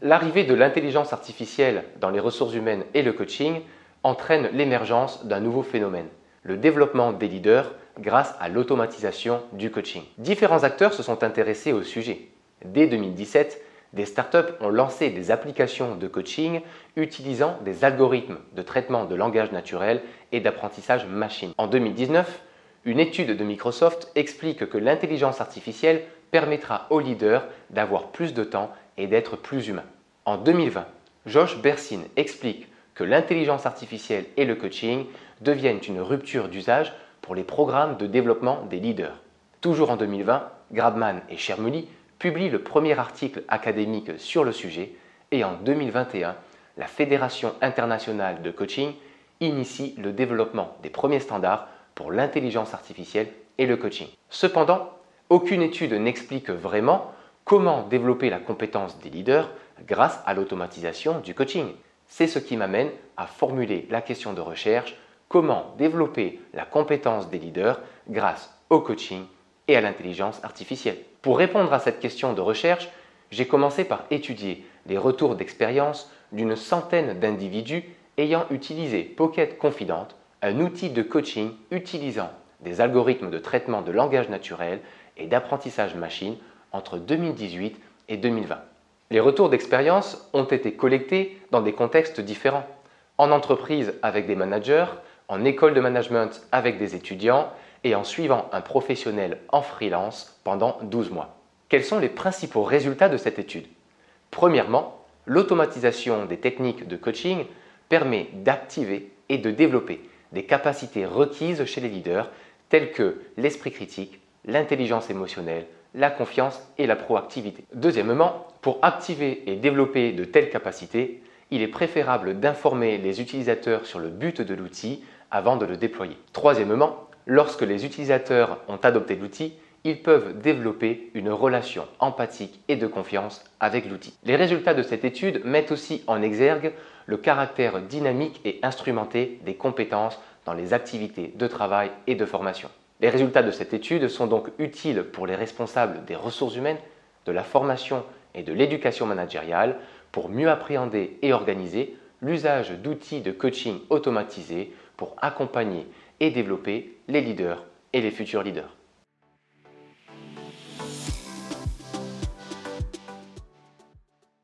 L'arrivée de l'intelligence artificielle dans les ressources humaines et le coaching entraîne l'émergence d'un nouveau phénomène, le développement des leaders grâce à l'automatisation du coaching. Différents acteurs se sont intéressés au sujet. Dès 2017, des startups ont lancé des applications de coaching utilisant des algorithmes de traitement de langage naturel et d'apprentissage machine. En 2019, une étude de Microsoft explique que l'intelligence artificielle permettra aux leaders d'avoir plus de temps et d'être plus humains. En 2020, Josh Bersin explique que l'intelligence artificielle et le coaching deviennent une rupture d'usage pour les programmes de développement des leaders. Toujours en 2020, Grabman et Chermuli publient le premier article académique sur le sujet et en 2021, la Fédération internationale de coaching initie le développement des premiers standards pour l'intelligence artificielle et le coaching. Cependant, aucune étude n'explique vraiment comment développer la compétence des leaders grâce à l'automatisation du coaching. C'est ce qui m'amène à formuler la question de recherche comment développer la compétence des leaders grâce au coaching et à l'intelligence artificielle. Pour répondre à cette question de recherche, j'ai commencé par étudier les retours d'expérience d'une centaine d'individus ayant utilisé Pocket Confident, un outil de coaching utilisant des algorithmes de traitement de langage naturel et d'apprentissage machine entre 2018 et 2020. Les retours d'expérience ont été collectés dans des contextes différents. En entreprise avec des managers, en école de management avec des étudiants et en suivant un professionnel en freelance pendant 12 mois. Quels sont les principaux résultats de cette étude? Premièrement, l'automatisation des techniques de coaching permet d'activer et de développer des capacités requises chez les leaders telles que l'esprit critique, l'intelligence émotionnelle, la confiance et la proactivité. Deuxièmement, pour activer et développer de telles capacités, il est préférable d'informer les utilisateurs sur le but de l'outil avant de le déployer. Troisièmement, lorsque les utilisateurs ont adopté l'outil, ils peuvent développer une relation empathique et de confiance avec l'outil. Les résultats de cette étude mettent aussi en exergue le caractère dynamique et instrumenté des compétences dans les activités de travail et de formation. Les résultats de cette étude sont donc utiles pour les responsables des ressources humaines, de la formation et de l'éducation managériale pour mieux appréhender et organiser l'usage d'outils de coaching automatisés pour accompagner et développer les leaders et les futurs leaders.